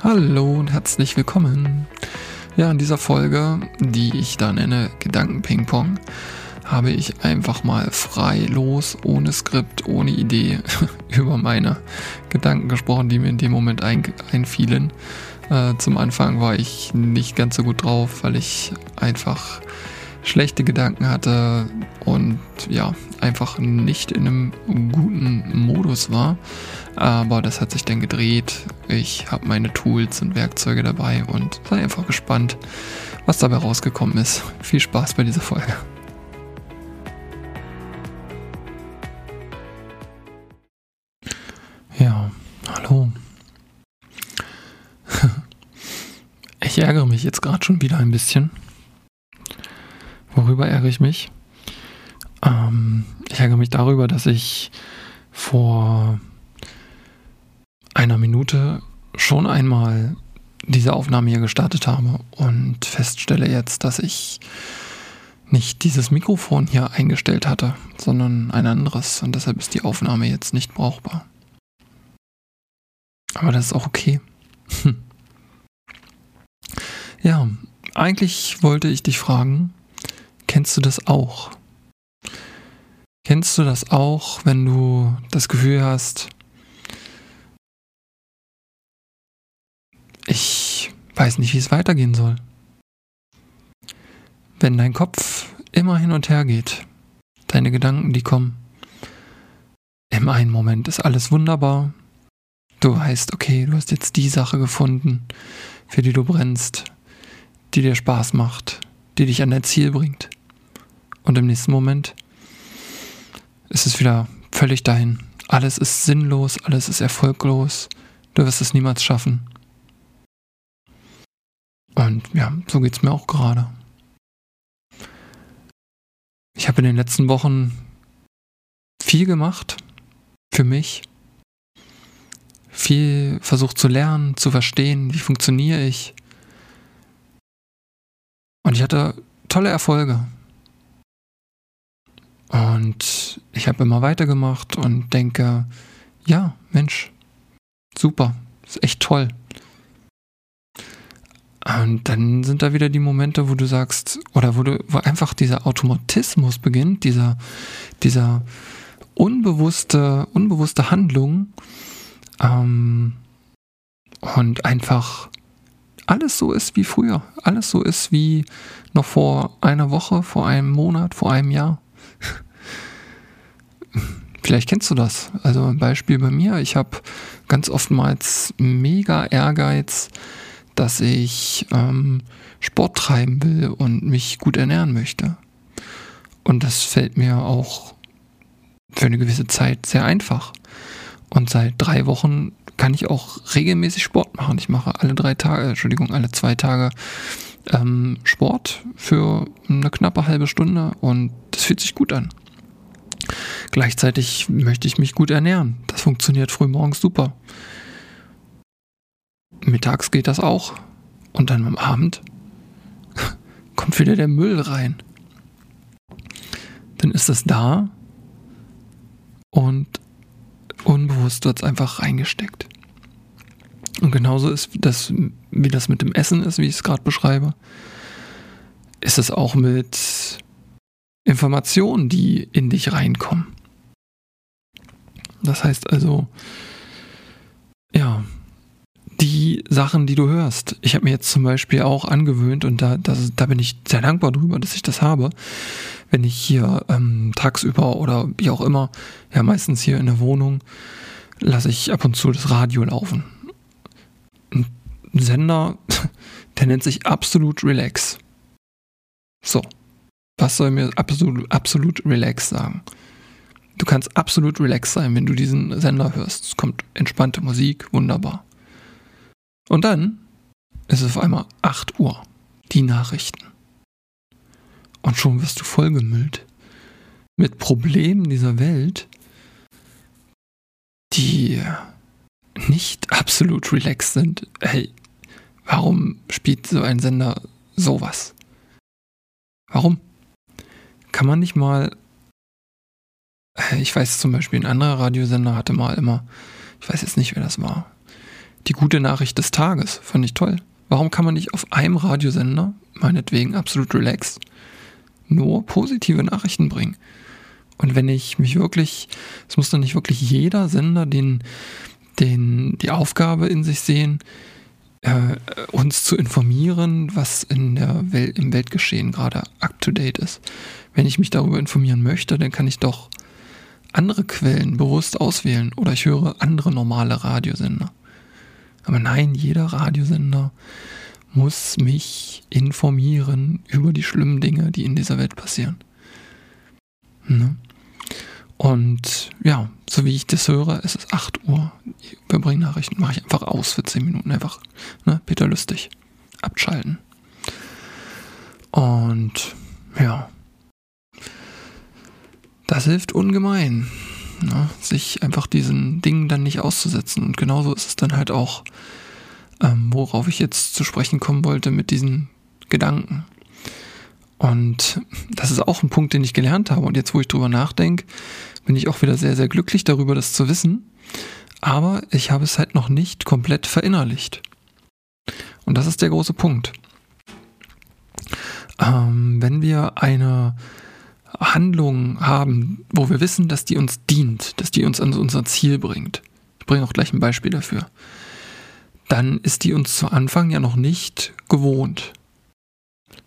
Hallo und herzlich willkommen. Ja, in dieser Folge, die ich da nenne Gedanken-Ping-Pong, habe ich einfach mal frei los, ohne Skript, ohne Idee über meine Gedanken gesprochen, die mir in dem Moment ein, einfielen. Äh, zum Anfang war ich nicht ganz so gut drauf, weil ich einfach schlechte Gedanken hatte und ja, einfach nicht in einem guten Modus war. Aber das hat sich dann gedreht. Ich habe meine Tools und Werkzeuge dabei und sei einfach gespannt, was dabei rausgekommen ist. Viel Spaß bei dieser Folge. Ja, hallo. Ich ärgere mich jetzt gerade schon wieder ein bisschen. Worüber ärgere ich mich? Ähm, ich ärgere mich darüber, dass ich vor einer Minute schon einmal diese Aufnahme hier gestartet habe und feststelle jetzt, dass ich nicht dieses Mikrofon hier eingestellt hatte, sondern ein anderes und deshalb ist die Aufnahme jetzt nicht brauchbar. Aber das ist auch okay. ja, eigentlich wollte ich dich fragen, kennst du das auch? Kennst du das auch, wenn du das Gefühl hast, ich weiß nicht, wie es weitergehen soll? Wenn dein Kopf immer hin und her geht, deine Gedanken, die kommen, im einen Moment ist alles wunderbar, du weißt, okay, du hast jetzt die Sache gefunden, für die du brennst, die dir Spaß macht, die dich an dein Ziel bringt. Und im nächsten Moment ist es wieder völlig dahin. Alles ist sinnlos, alles ist erfolglos. Du wirst es niemals schaffen. Und ja, so geht es mir auch gerade. Ich habe in den letzten Wochen viel gemacht für mich. Viel versucht zu lernen, zu verstehen, wie funktioniere ich. Und ich hatte tolle Erfolge. Und ich habe immer weitergemacht und denke, ja, Mensch, super, ist echt toll. Und dann sind da wieder die Momente, wo du sagst, oder wo du, wo einfach dieser Automatismus beginnt, dieser, dieser unbewusste, unbewusste Handlung, ähm, und einfach alles so ist wie früher, alles so ist wie noch vor einer Woche, vor einem Monat, vor einem Jahr. Vielleicht kennst du das. Also ein Beispiel bei mir. Ich habe ganz oftmals mega Ehrgeiz, dass ich ähm, Sport treiben will und mich gut ernähren möchte. Und das fällt mir auch für eine gewisse Zeit sehr einfach. Und seit drei Wochen kann ich auch regelmäßig Sport machen. Ich mache alle drei Tage, Entschuldigung, alle zwei Tage ähm, Sport für eine knappe halbe Stunde und das fühlt sich gut an. Gleichzeitig möchte ich mich gut ernähren. Das funktioniert frühmorgens super. Mittags geht das auch. Und dann am Abend kommt wieder der Müll rein. Dann ist das da und unbewusst wird es einfach reingesteckt. Und genauso ist das, wie das mit dem Essen ist, wie ich es gerade beschreibe, ist es auch mit Informationen, die in dich reinkommen. Das heißt also, ja, die Sachen, die du hörst. Ich habe mir jetzt zum Beispiel auch angewöhnt, und da, das, da bin ich sehr dankbar drüber, dass ich das habe, wenn ich hier ähm, tagsüber oder wie auch immer, ja meistens hier in der Wohnung, lasse ich ab und zu das Radio laufen. Ein Sender, der nennt sich Absolut Relax. So, was soll mir absolut, absolut relax sagen? Du kannst absolut relax sein, wenn du diesen Sender hörst. Es kommt entspannte Musik, wunderbar. Und dann ist es auf einmal 8 Uhr, die Nachrichten. Und schon wirst du vollgemüllt mit Problemen dieser Welt, die nicht absolut relaxed sind. Hey, warum spielt so ein Sender sowas? Warum? kann man nicht mal, ich weiß zum Beispiel, ein anderer Radiosender hatte mal immer, ich weiß jetzt nicht, wer das war, die gute Nachricht des Tages. Fand ich toll. Warum kann man nicht auf einem Radiosender, meinetwegen absolut relaxed, nur positive Nachrichten bringen? Und wenn ich mich wirklich, es muss dann nicht wirklich jeder Sender den, den, die Aufgabe in sich sehen, äh, uns zu informieren, was in der Welt, im Weltgeschehen gerade up to date ist. Wenn ich mich darüber informieren möchte, dann kann ich doch andere Quellen bewusst auswählen oder ich höre andere normale Radiosender. Aber nein, jeder Radiosender muss mich informieren über die schlimmen Dinge, die in dieser Welt passieren. Ne? Und ja, so wie ich das höre, es ist 8 Uhr. Überbringen Nachrichten mache ich einfach aus für 10 Minuten. Einfach, ne, Peter Lustig. Abschalten. Und ja, das hilft ungemein, ne, sich einfach diesen Dingen dann nicht auszusetzen. Und genauso ist es dann halt auch, ähm, worauf ich jetzt zu sprechen kommen wollte mit diesen Gedanken. Und das ist auch ein Punkt, den ich gelernt habe. Und jetzt, wo ich drüber nachdenke, bin ich auch wieder sehr, sehr glücklich darüber, das zu wissen. Aber ich habe es halt noch nicht komplett verinnerlicht. Und das ist der große Punkt. Ähm, wenn wir eine Handlung haben, wo wir wissen, dass die uns dient, dass die uns an unser Ziel bringt, ich bringe auch gleich ein Beispiel dafür, dann ist die uns zu Anfang ja noch nicht gewohnt.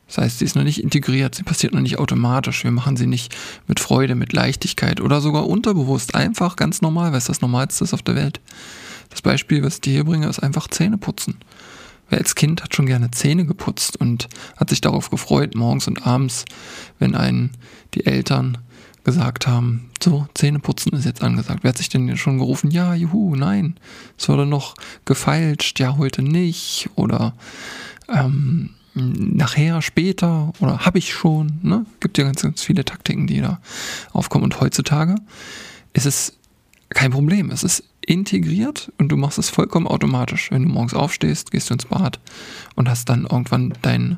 Das heißt, sie ist noch nicht integriert, sie passiert noch nicht automatisch. Wir machen sie nicht mit Freude, mit Leichtigkeit oder sogar unterbewusst, einfach ganz normal, weil es das Normalste ist auf der Welt. Das Beispiel, was ich dir hier bringe, ist einfach Zähne putzen. Wer als Kind hat schon gerne Zähne geputzt und hat sich darauf gefreut, morgens und abends, wenn einen die Eltern gesagt haben, so, Zähne putzen ist jetzt angesagt. Wer hat sich denn schon gerufen, ja, juhu, nein, es wurde noch gefeilscht, ja, heute nicht oder ähm, nachher, später oder habe ich schon. Ne? Gibt ja ganz, ganz viele Taktiken, die da aufkommen. Und heutzutage ist es kein Problem. Es ist integriert und du machst es vollkommen automatisch. Wenn du morgens aufstehst, gehst du ins Bad und hast dann irgendwann dein,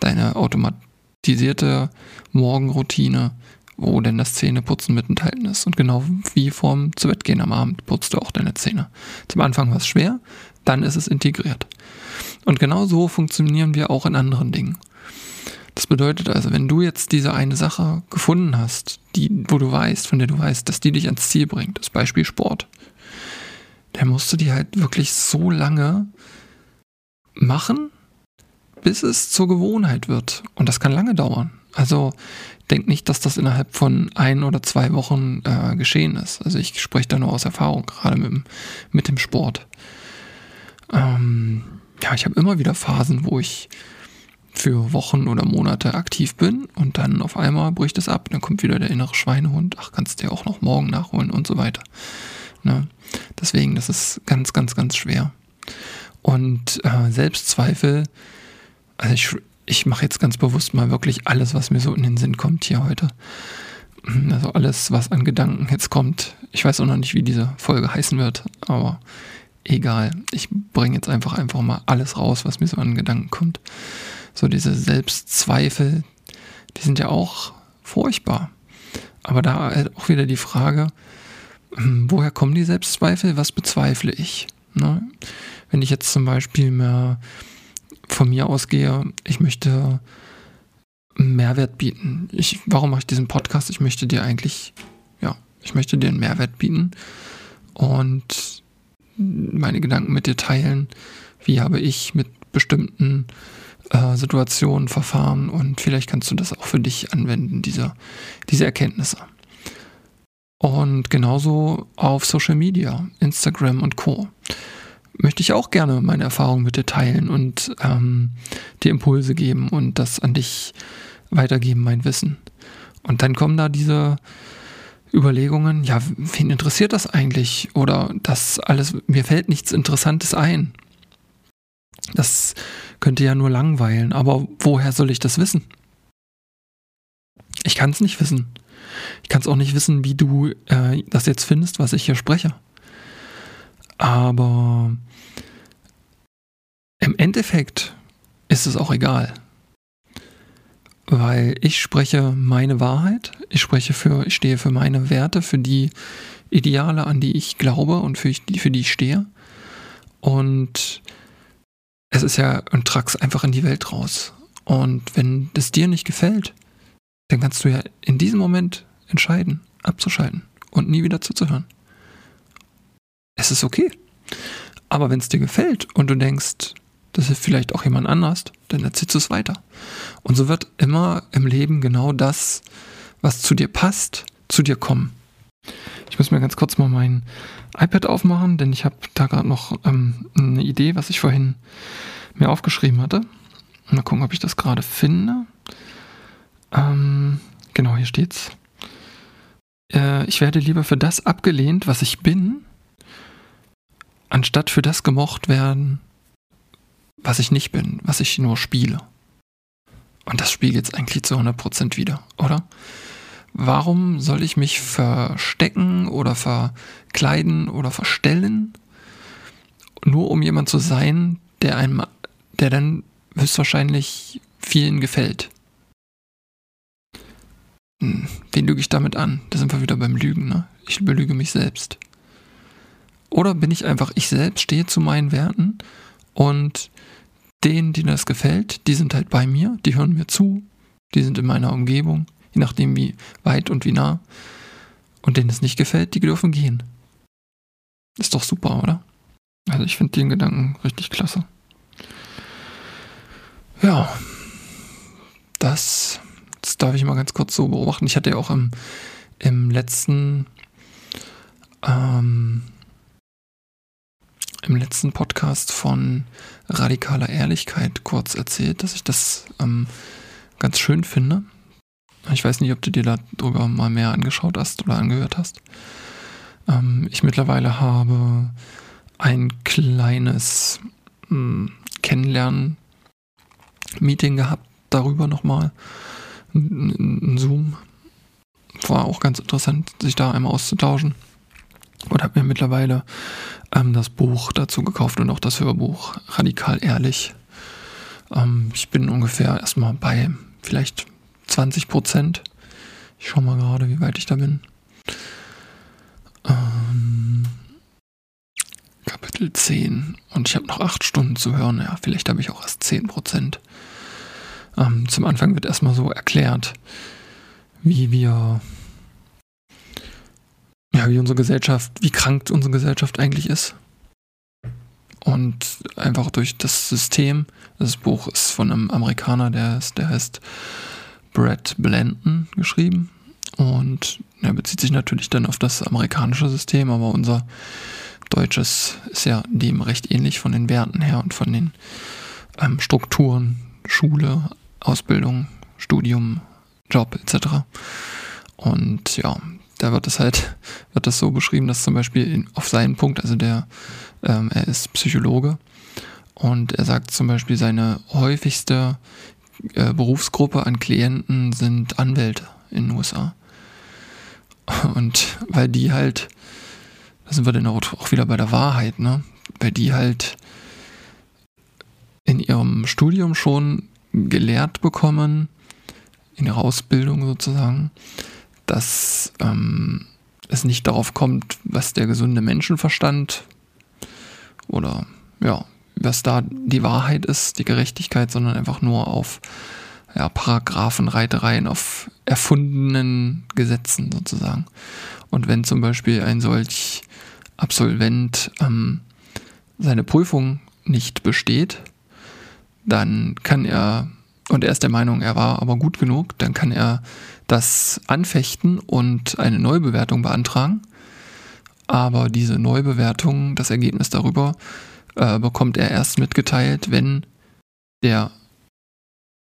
deine automatisierte Morgenroutine, wo denn das Zähneputzen mit enthalten ist. Und genau wie vorm zu Bett gehen am Abend putzt du auch deine Zähne. Zum Anfang war es schwer, dann ist es integriert. Und genau so funktionieren wir auch in anderen Dingen. Das bedeutet also, wenn du jetzt diese eine Sache gefunden hast, die, wo du weißt, von der du weißt, dass die dich ans Ziel bringt, das Beispiel Sport, dann musst du die halt wirklich so lange machen, bis es zur Gewohnheit wird. Und das kann lange dauern. Also denk nicht, dass das innerhalb von ein oder zwei Wochen äh, geschehen ist. Also ich spreche da nur aus Erfahrung, gerade mit, dem, mit dem Sport. Ähm, ja, ich habe immer wieder Phasen, wo ich für Wochen oder Monate aktiv bin und dann auf einmal bricht es ab. Dann kommt wieder der innere Schweinehund. Ach, kannst du ja auch noch morgen nachholen und so weiter. Ne? Deswegen, das ist ganz, ganz, ganz schwer. Und äh, Selbstzweifel, also ich, ich mache jetzt ganz bewusst mal wirklich alles, was mir so in den Sinn kommt hier heute. Also alles, was an Gedanken jetzt kommt. Ich weiß auch noch nicht, wie diese Folge heißen wird, aber egal. Ich bringe jetzt einfach einfach mal alles raus, was mir so an Gedanken kommt. So diese Selbstzweifel, die sind ja auch furchtbar. Aber da halt auch wieder die Frage, woher kommen die Selbstzweifel? Was bezweifle ich? Ne? Wenn ich jetzt zum Beispiel mehr von mir ausgehe, ich möchte Mehrwert bieten. Ich, warum mache ich diesen Podcast? Ich möchte dir eigentlich, ja, ich möchte dir einen Mehrwert bieten. Und meine Gedanken mit dir teilen. Wie habe ich mit bestimmten äh, Situationen verfahren und vielleicht kannst du das auch für dich anwenden, diese, diese Erkenntnisse. Und genauso auf Social Media, Instagram und Co. Möchte ich auch gerne meine Erfahrungen mit dir teilen und ähm, dir Impulse geben und das an dich weitergeben, mein Wissen. Und dann kommen da diese Überlegungen, ja, wen interessiert das eigentlich? Oder das alles, mir fällt nichts Interessantes ein. Das könnte ja nur langweilen, aber woher soll ich das wissen? Ich kann es nicht wissen. Ich kann es auch nicht wissen, wie du äh, das jetzt findest, was ich hier spreche. Aber im Endeffekt ist es auch egal weil ich spreche meine Wahrheit, ich spreche für, ich stehe für meine Werte, für die Ideale, an die ich glaube und für die, für die ich stehe. Und es ist ja, und trag's einfach in die Welt raus. Und wenn es dir nicht gefällt, dann kannst du ja in diesem Moment entscheiden, abzuschalten und nie wieder zuzuhören. Es ist okay. Aber wenn es dir gefällt und du denkst, das ist vielleicht auch jemand anders, dann erzählst du es weiter. Und so wird immer im Leben genau das, was zu dir passt, zu dir kommen. Ich muss mir ganz kurz mal mein iPad aufmachen, denn ich habe da gerade noch ähm, eine Idee, was ich vorhin mir aufgeschrieben hatte. Mal gucken, ob ich das gerade finde. Ähm, genau, hier steht's. Äh, ich werde lieber für das abgelehnt, was ich bin, anstatt für das gemocht werden, was ich nicht bin, was ich nur spiele. Und das spiegelt es eigentlich zu 100% wieder, oder? Warum soll ich mich verstecken oder verkleiden oder verstellen, nur um jemand zu sein, der einem, der dann höchstwahrscheinlich vielen gefällt? Hm, wen lüge ich damit an? Da sind wir wieder beim Lügen, ne? Ich belüge mich selbst. Oder bin ich einfach ich selbst, stehe zu meinen Werten und denen, denen das gefällt, die sind halt bei mir, die hören mir zu, die sind in meiner Umgebung, je nachdem wie weit und wie nah. Und denen es nicht gefällt, die dürfen gehen. Ist doch super, oder? Also ich finde den Gedanken richtig klasse. Ja, das, das darf ich mal ganz kurz so beobachten. Ich hatte ja auch im, im letzten ähm, im letzten Podcast von radikaler Ehrlichkeit kurz erzählt, dass ich das ähm, ganz schön finde. Ich weiß nicht, ob du dir darüber mal mehr angeschaut hast oder angehört hast. Ähm, ich mittlerweile habe ein kleines hm, Kennenlernen-Meeting gehabt, darüber nochmal. Ein Zoom. War auch ganz interessant, sich da einmal auszutauschen und habe mir mittlerweile ähm, das Buch dazu gekauft und auch das Hörbuch Radikal Ehrlich. Ähm, ich bin ungefähr erstmal bei vielleicht 20 Prozent. Ich schaue mal gerade, wie weit ich da bin. Ähm, Kapitel 10 und ich habe noch 8 Stunden zu hören. Ja, vielleicht habe ich auch erst 10 Prozent. Ähm, zum Anfang wird erstmal so erklärt, wie wir ja, wie unsere Gesellschaft, wie krank unsere Gesellschaft eigentlich ist. Und einfach durch das System, das Buch ist von einem Amerikaner, der, ist, der heißt Brett Blanton geschrieben. Und er bezieht sich natürlich dann auf das amerikanische System, aber unser deutsches ist ja dem recht ähnlich von den Werten her und von den ähm, Strukturen, Schule, Ausbildung, Studium, Job etc. Und ja, da wird es halt, wird das so beschrieben, dass zum Beispiel in, auf seinen Punkt, also der, ähm, er ist Psychologe und er sagt zum Beispiel, seine häufigste äh, Berufsgruppe an Klienten sind Anwälte in den USA. Und weil die halt, da sind wir dann auch wieder bei der Wahrheit, ne? Weil die halt in ihrem Studium schon gelehrt bekommen, in ihrer Ausbildung sozusagen, dass ähm, es nicht darauf kommt, was der gesunde Menschenverstand oder ja, was da die Wahrheit ist, die Gerechtigkeit, sondern einfach nur auf ja, Paragraphen, Reitereien, auf erfundenen Gesetzen sozusagen. Und wenn zum Beispiel ein solch Absolvent ähm, seine Prüfung nicht besteht, dann kann er, und er ist der Meinung, er war aber gut genug, dann kann er das anfechten und eine Neubewertung beantragen. Aber diese Neubewertung, das Ergebnis darüber, äh, bekommt er erst mitgeteilt, wenn der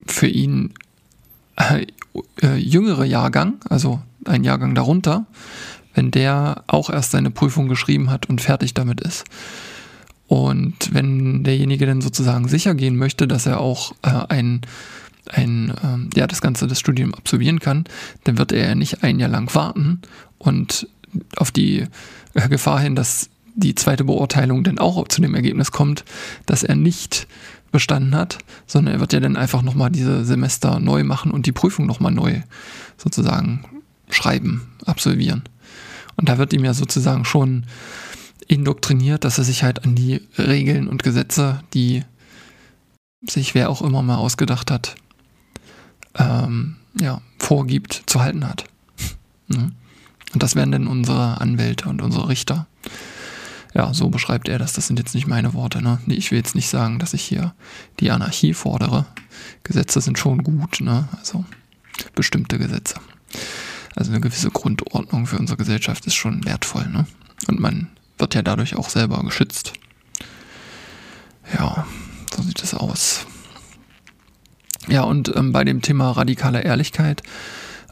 für ihn äh, äh, jüngere Jahrgang, also ein Jahrgang darunter, wenn der auch erst seine Prüfung geschrieben hat und fertig damit ist. Und wenn derjenige dann sozusagen sicher gehen möchte, dass er auch äh, ein ein, ähm, ja, das Ganze, das Studium absolvieren kann, dann wird er ja nicht ein Jahr lang warten und auf die äh, Gefahr hin, dass die zweite Beurteilung dann auch zu dem Ergebnis kommt, dass er nicht bestanden hat, sondern er wird ja dann einfach nochmal diese Semester neu machen und die Prüfung nochmal neu sozusagen schreiben, absolvieren. Und da wird ihm ja sozusagen schon indoktriniert, dass er sich halt an die Regeln und Gesetze, die sich wer auch immer mal ausgedacht hat, ähm, ja, vorgibt, zu halten hat. Ne? Und das wären dann unsere Anwälte und unsere Richter. Ja, so beschreibt er das. Das sind jetzt nicht meine Worte. Ne? Ich will jetzt nicht sagen, dass ich hier die Anarchie fordere. Gesetze sind schon gut, ne? Also bestimmte Gesetze. Also eine gewisse Grundordnung für unsere Gesellschaft ist schon wertvoll, ne? Und man wird ja dadurch auch selber geschützt. Ja, so sieht es aus. Ja, und ähm, bei dem Thema radikale Ehrlichkeit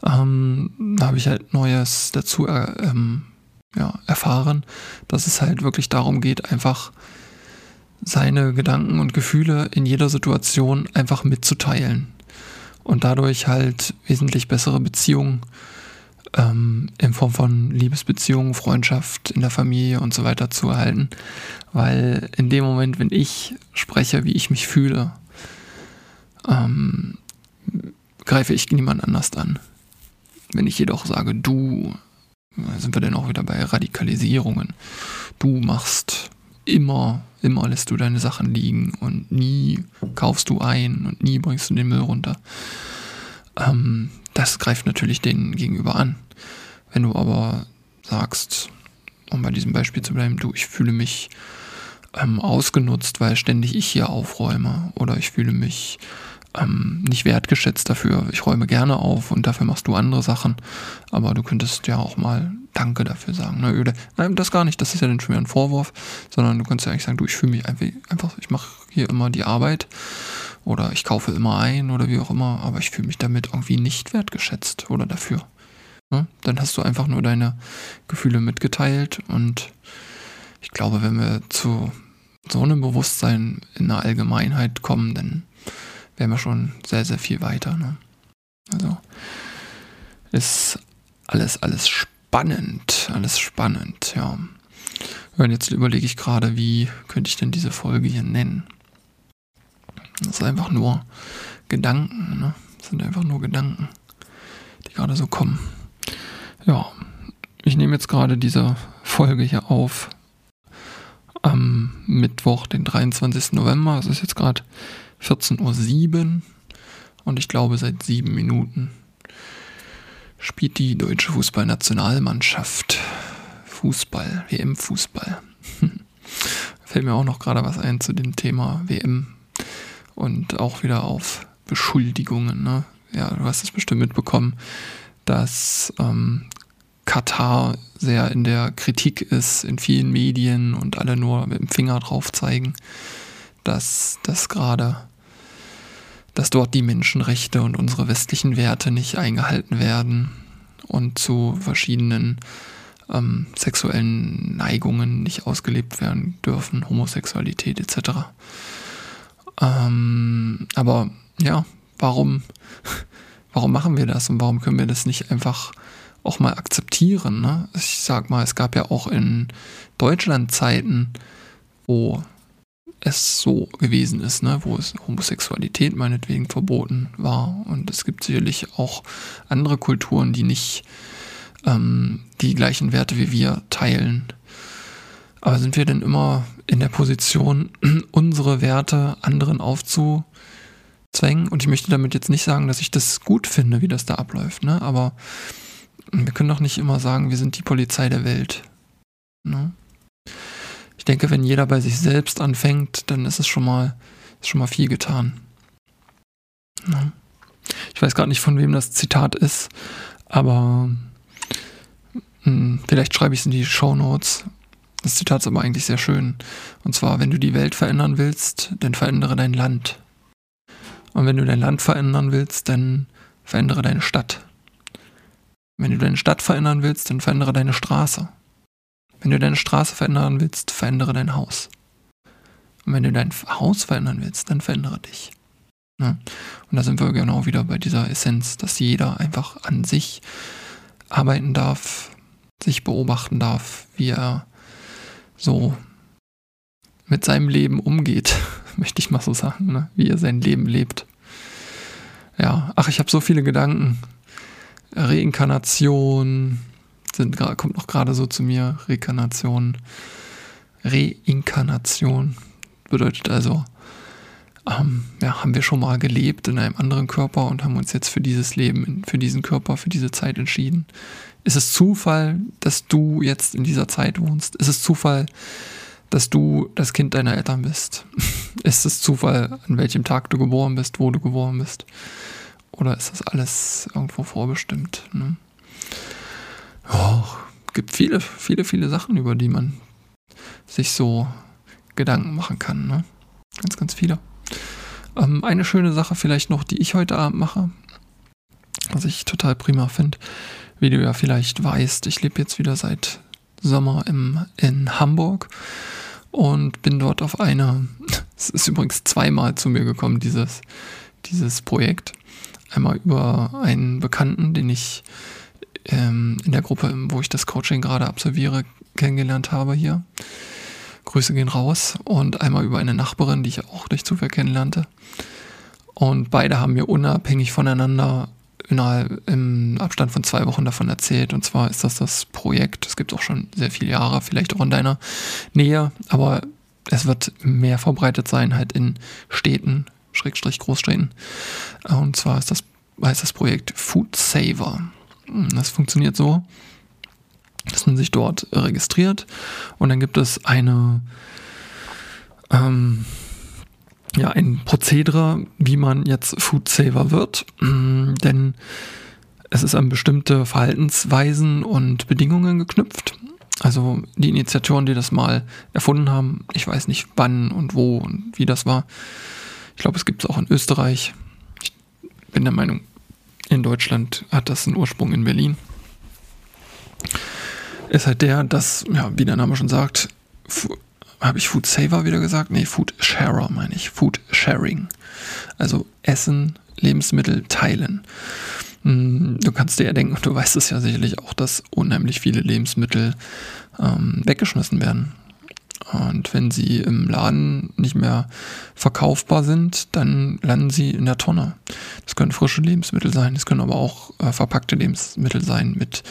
ähm, habe ich halt Neues dazu äh, ähm, ja, erfahren, dass es halt wirklich darum geht, einfach seine Gedanken und Gefühle in jeder Situation einfach mitzuteilen und dadurch halt wesentlich bessere Beziehungen ähm, in Form von Liebesbeziehungen, Freundschaft in der Familie und so weiter zu erhalten. Weil in dem Moment, wenn ich spreche, wie ich mich fühle, ähm, greife ich niemand anders an. Wenn ich jedoch sage, du, sind wir dann auch wieder bei Radikalisierungen, du machst immer, immer lässt du deine Sachen liegen und nie kaufst du ein und nie bringst du den Müll runter. Ähm, das greift natürlich denen gegenüber an. Wenn du aber sagst, um bei diesem Beispiel zu bleiben, du, ich fühle mich ähm, ausgenutzt, weil ständig ich hier aufräume oder ich fühle mich ähm, nicht wertgeschätzt dafür. Ich räume gerne auf und dafür machst du andere Sachen. Aber du könntest ja auch mal Danke dafür sagen. Ne? Oder, nein, das gar nicht, das ist ja dann schon wieder ein Vorwurf, sondern du kannst ja eigentlich sagen, du, ich fühle mich einfach, ich mache hier immer die Arbeit oder ich kaufe immer ein oder wie auch immer, aber ich fühle mich damit irgendwie nicht wertgeschätzt oder dafür. Ne? Dann hast du einfach nur deine Gefühle mitgeteilt und ich glaube, wenn wir zu so einem Bewusstsein in der Allgemeinheit kommen, dann wären wir schon sehr, sehr viel weiter. Ne? Also ist alles, alles spannend, alles spannend, ja. Und jetzt überlege ich gerade, wie könnte ich denn diese Folge hier nennen? Das ist einfach nur Gedanken, ne? Das sind einfach nur Gedanken, die gerade so kommen. Ja, ich nehme jetzt gerade diese Folge hier auf am Mittwoch, den 23. November. Es ist jetzt gerade 14.07 Uhr und ich glaube seit sieben Minuten spielt die deutsche Fußballnationalmannschaft Fußball, WM-Fußball. Fällt mir auch noch gerade was ein zu dem Thema WM und auch wieder auf Beschuldigungen. Ne? Ja, du hast es bestimmt mitbekommen, dass ähm, Katar sehr in der Kritik ist in vielen Medien und alle nur mit dem Finger drauf zeigen, dass das gerade dass dort die Menschenrechte und unsere westlichen Werte nicht eingehalten werden und zu verschiedenen ähm, sexuellen Neigungen nicht ausgelebt werden dürfen, Homosexualität etc. Ähm, aber ja, warum, warum machen wir das und warum können wir das nicht einfach auch mal akzeptieren? Ne? Ich sag mal, es gab ja auch in Deutschland Zeiten, wo es so gewesen ist, ne, wo es Homosexualität meinetwegen verboten war. Und es gibt sicherlich auch andere Kulturen, die nicht ähm, die gleichen Werte wie wir teilen. Aber sind wir denn immer in der Position, unsere Werte anderen aufzuzwängen? Und ich möchte damit jetzt nicht sagen, dass ich das gut finde, wie das da abläuft, ne? Aber wir können doch nicht immer sagen, wir sind die Polizei der Welt. Ne? ich denke, wenn jeder bei sich selbst anfängt, dann ist es schon mal, ist schon mal viel getan. Ja. Ich weiß gerade nicht, von wem das Zitat ist, aber mh, hm, vielleicht schreibe ich es in die Show Notes. Das Zitat ist aber eigentlich sehr schön. Und zwar, wenn du die Welt verändern willst, dann verändere dein Land. Und wenn du dein Land verändern willst, dann verändere deine Stadt. Wenn du deine Stadt verändern willst, dann verändere deine Straße. Wenn du deine Straße verändern willst, verändere dein Haus. Und wenn du dein Haus verändern willst, dann verändere dich. Ja? Und da sind wir genau wieder bei dieser Essenz, dass jeder einfach an sich arbeiten darf, sich beobachten darf, wie er so mit seinem Leben umgeht, möchte ich mal so sagen, ne? wie er sein Leben lebt. Ja, ach, ich habe so viele Gedanken. Reinkarnation, sind, kommt noch gerade so zu mir, Rekarnation. Reinkarnation bedeutet also, ähm, ja, haben wir schon mal gelebt in einem anderen Körper und haben uns jetzt für dieses Leben, für diesen Körper, für diese Zeit entschieden. Ist es Zufall, dass du jetzt in dieser Zeit wohnst? Ist es Zufall, dass du das Kind deiner Eltern bist? ist es Zufall, an welchem Tag du geboren bist, wo du geboren bist? Oder ist das alles irgendwo vorbestimmt? Ne? Oh, gibt viele, viele, viele Sachen, über die man sich so Gedanken machen kann. Ne? Ganz, ganz viele. Ähm, eine schöne Sache vielleicht noch, die ich heute Abend mache, was ich total prima finde, wie du ja vielleicht weißt, ich lebe jetzt wieder seit Sommer im, in Hamburg und bin dort auf eine, es ist übrigens zweimal zu mir gekommen, dieses, dieses Projekt. Einmal über einen Bekannten, den ich ähm, in der Gruppe, wo ich das Coaching gerade absolviere, kennengelernt habe hier. Grüße gehen raus. Und einmal über eine Nachbarin, die ich auch durch Zufall kennenlernte. Und beide haben mir unabhängig voneinander innerhalb im Abstand von zwei Wochen davon erzählt. Und zwar ist das das Projekt, es gibt auch schon sehr viele Jahre, vielleicht auch in deiner Nähe, aber es wird mehr verbreitet sein, halt in Städten, Schrägstrich Großstädten. Und zwar ist das, heißt das Projekt Food Saver. Das funktioniert so, dass man sich dort registriert und dann gibt es eine ähm, ja, ein Prozedere, wie man jetzt Food Saver wird, mm, denn es ist an bestimmte Verhaltensweisen und Bedingungen geknüpft. Also die Initiatoren, die das mal erfunden haben, ich weiß nicht wann und wo und wie das war. Ich glaube, es gibt es auch in Österreich. Ich bin der Meinung, in Deutschland hat das einen Ursprung in Berlin. Ist halt der, dass, ja, wie der Name schon sagt, habe ich Food Saver wieder gesagt? Nee, Food Sharer meine ich. Food Sharing. Also Essen, Lebensmittel teilen. Hm, du kannst dir ja denken, du weißt es ja sicherlich auch, dass unheimlich viele Lebensmittel ähm, weggeschmissen werden. Und wenn sie im Laden nicht mehr verkaufbar sind, dann landen sie in der Tonne. Das können frische Lebensmittel sein, das können aber auch äh, verpackte Lebensmittel sein mit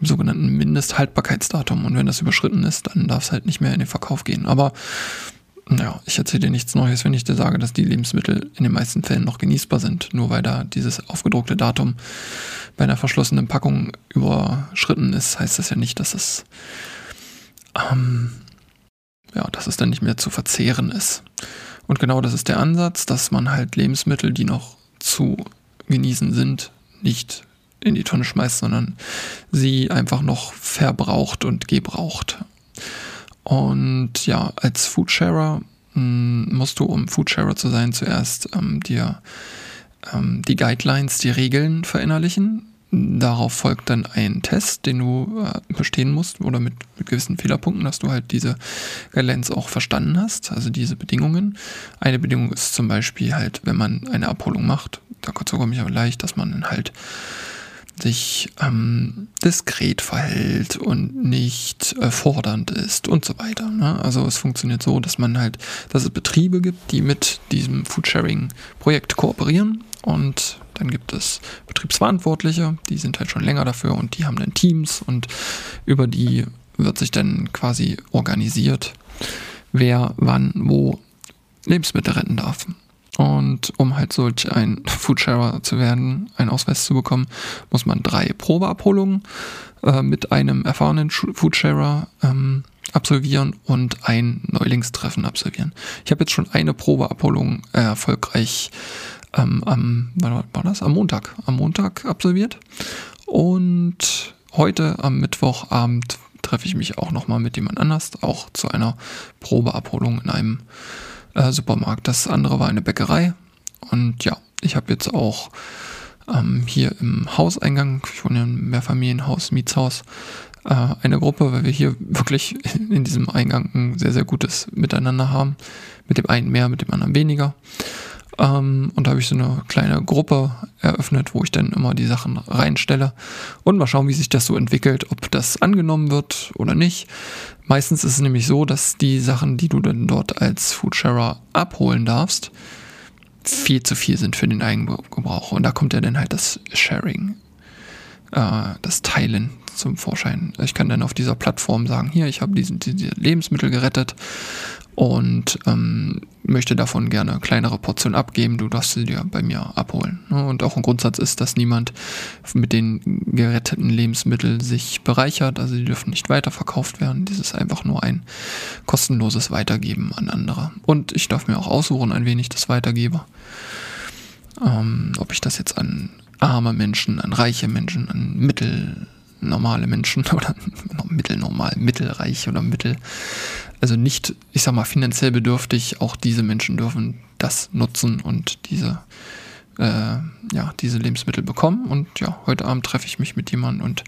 dem sogenannten Mindesthaltbarkeitsdatum. Und wenn das überschritten ist, dann darf es halt nicht mehr in den Verkauf gehen. Aber ja, ich erzähle dir nichts Neues, wenn ich dir sage, dass die Lebensmittel in den meisten Fällen noch genießbar sind. Nur weil da dieses aufgedruckte Datum bei einer verschlossenen Packung überschritten ist, heißt das ja nicht, dass es ähm, ja, dass es dann nicht mehr zu verzehren ist. Und genau das ist der Ansatz, dass man halt Lebensmittel, die noch zu genießen sind, nicht in die Tonne schmeißt, sondern sie einfach noch verbraucht und gebraucht. Und ja, als Foodsharer hm, musst du, um Foodsharer zu sein, zuerst ähm, dir ähm, die Guidelines, die Regeln verinnerlichen, Darauf folgt dann ein Test, den du äh, bestehen musst oder mit, mit gewissen Fehlerpunkten, dass du halt diese Guidelines auch verstanden hast, also diese Bedingungen. Eine Bedingung ist zum Beispiel halt, wenn man eine Abholung macht, da komme ich aber leicht, dass man halt sich ähm, diskret verhält und nicht äh, fordernd ist und so weiter. Ne? Also es funktioniert so, dass man halt, dass es Betriebe gibt, die mit diesem Foodsharing-Projekt kooperieren und dann gibt es Betriebsverantwortliche, die sind halt schon länger dafür und die haben dann Teams und über die wird sich dann quasi organisiert, wer wann wo Lebensmittel retten darf. Und um halt solch ein Foodsharer zu werden, einen Ausweis zu bekommen, muss man drei Probeabholungen äh, mit einem erfahrenen Foodsharer ähm, absolvieren und ein Neulingstreffen absolvieren. Ich habe jetzt schon eine Probeabholung äh, erfolgreich ähm, am, wann war das? Am Montag, am Montag absolviert. Und heute am Mittwochabend treffe ich mich auch nochmal mit jemand anders, auch zu einer Probeabholung in einem äh, Supermarkt. Das andere war eine Bäckerei. Und ja, ich habe jetzt auch ähm, hier im Hauseingang, ich wohne in einem Mehrfamilienhaus, Mietshaus, äh, eine Gruppe, weil wir hier wirklich in diesem Eingang ein sehr, sehr gutes Miteinander haben. Mit dem einen mehr, mit dem anderen weniger. Ähm, und da habe ich so eine kleine Gruppe eröffnet, wo ich dann immer die Sachen reinstelle und mal schauen, wie sich das so entwickelt, ob das angenommen wird oder nicht. Meistens ist es nämlich so, dass die Sachen, die du dann dort als Foodsharer abholen darfst, viel zu viel sind für den Eigengebrauch. Und da kommt ja dann halt das Sharing, äh, das Teilen zum Vorschein. Ich kann dann auf dieser Plattform sagen, hier, ich habe diesen, diese Lebensmittel gerettet und ähm, möchte davon gerne eine kleinere Portion abgeben. Du darfst sie dir bei mir abholen. Ne? Und auch ein Grundsatz ist, dass niemand mit den geretteten Lebensmitteln sich bereichert. Also die dürfen nicht weiterverkauft werden. Dies ist einfach nur ein kostenloses Weitergeben an andere. Und ich darf mir auch aussuchen, an wen ich das weitergebe. Ähm, ob ich das jetzt an arme Menschen, an reiche Menschen, an mittelnormale Menschen oder mittelnormal, mittelreich oder mittel, also nicht, ich sag mal, finanziell bedürftig, auch diese Menschen dürfen das nutzen und diese, äh, ja, diese Lebensmittel bekommen. Und ja, heute Abend treffe ich mich mit jemandem und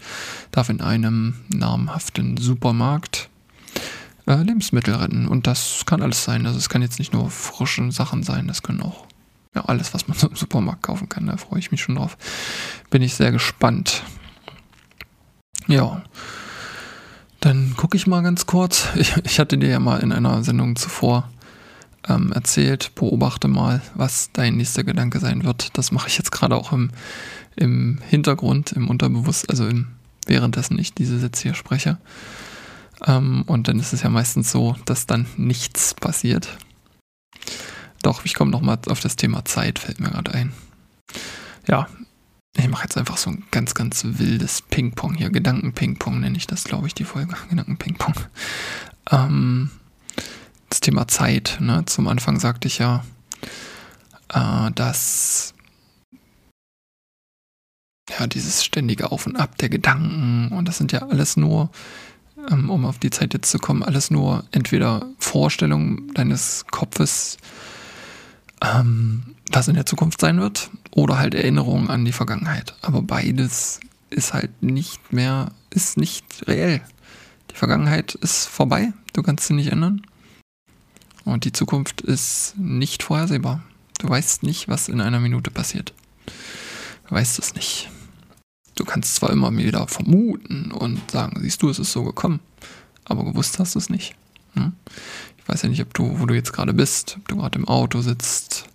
darf in einem namhaften Supermarkt äh, Lebensmittel retten. Und das kann alles sein. Also es kann jetzt nicht nur frische Sachen sein, das können auch ja, alles, was man so im Supermarkt kaufen kann. Da freue ich mich schon drauf. Bin ich sehr gespannt. Ja. Dann gucke ich mal ganz kurz. Ich, ich, hatte dir ja mal in einer Sendung zuvor ähm, erzählt, beobachte mal, was dein nächster Gedanke sein wird. Das mache ich jetzt gerade auch im, im Hintergrund, im Unterbewusst, also im, währenddessen ich diese Sätze hier spreche. Ähm, und dann ist es ja meistens so, dass dann nichts passiert. Doch, ich komme nochmal auf das Thema Zeit, fällt mir gerade ein. Ja, ich mache jetzt einfach so ein ganz, ganz wildes Ping-Pong hier. Gedanken-Ping-Pong nenne ich das, glaube ich, die Folge. Gedanken-Ping-Pong. Ähm, das Thema Zeit. Ne? Zum Anfang sagte ich ja, äh, dass ja, dieses ständige Auf und Ab der Gedanken und das sind ja alles nur, ähm, um auf die Zeit jetzt zu kommen, alles nur entweder Vorstellungen deines Kopfes, ähm, was in der Zukunft sein wird, oder halt Erinnerungen an die Vergangenheit. Aber beides ist halt nicht mehr, ist nicht reell. Die Vergangenheit ist vorbei, du kannst sie nicht ändern. Und die Zukunft ist nicht vorhersehbar. Du weißt nicht, was in einer Minute passiert. Du weißt es nicht. Du kannst zwar immer wieder vermuten und sagen, siehst du, es ist so gekommen, aber gewusst hast du es nicht. Hm? Ich weiß ja nicht, ob du, wo du jetzt gerade bist, ob du gerade im Auto sitzt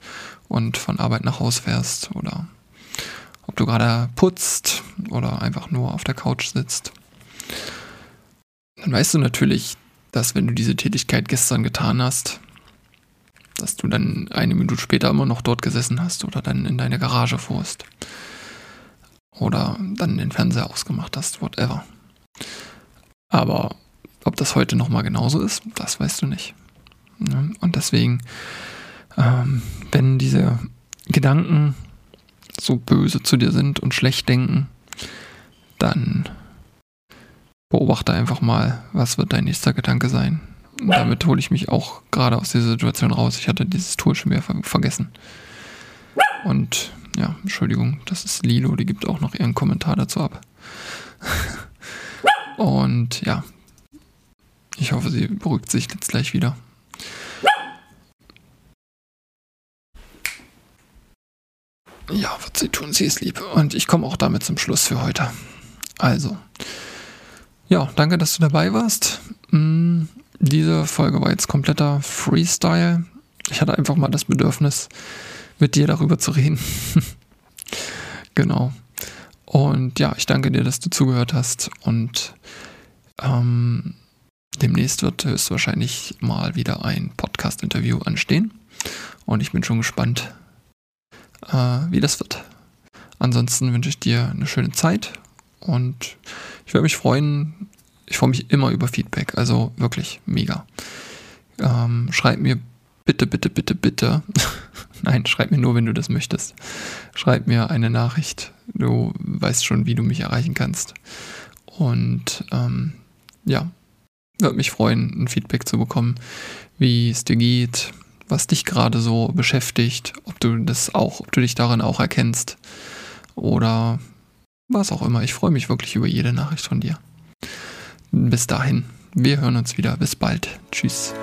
und von Arbeit nach Haus fährst oder ob du gerade putzt oder einfach nur auf der Couch sitzt. Dann weißt du natürlich, dass wenn du diese Tätigkeit gestern getan hast, dass du dann eine Minute später immer noch dort gesessen hast oder dann in deine Garage fuhrst. Oder dann den Fernseher ausgemacht hast, whatever. Aber ob das heute nochmal genauso ist, das weißt du nicht. Und deswegen ähm, wenn diese Gedanken so böse zu dir sind und schlecht denken, dann beobachte einfach mal, was wird dein nächster Gedanke sein. Und damit hole ich mich auch gerade aus dieser Situation raus. Ich hatte dieses Tool schon wieder ver vergessen. Und ja, Entschuldigung, das ist Lilo, die gibt auch noch ihren Kommentar dazu ab. Und ja, ich hoffe, sie beruhigt sich jetzt gleich wieder. Ja, wird sie tun, sie ist lieb. Und ich komme auch damit zum Schluss für heute. Also, ja, danke, dass du dabei warst. Hm, diese Folge war jetzt kompletter Freestyle. Ich hatte einfach mal das Bedürfnis, mit dir darüber zu reden. genau. Und ja, ich danke dir, dass du zugehört hast. Und ähm, demnächst wird höchstwahrscheinlich mal wieder ein Podcast-Interview anstehen. Und ich bin schon gespannt, äh, wie das wird. Ansonsten wünsche ich dir eine schöne Zeit und ich würde mich freuen. Ich freue mich immer über Feedback, also wirklich mega. Ähm, schreib mir bitte, bitte, bitte, bitte. Nein, schreib mir nur, wenn du das möchtest. Schreib mir eine Nachricht. Du weißt schon, wie du mich erreichen kannst. Und ähm, ja, würde mich freuen, ein Feedback zu bekommen, wie es dir geht, was dich gerade so beschäftigt, ob du das auch, ob du dich darin auch erkennst oder was auch immer. Ich freue mich wirklich über jede Nachricht von dir. Bis dahin, wir hören uns wieder. Bis bald. Tschüss.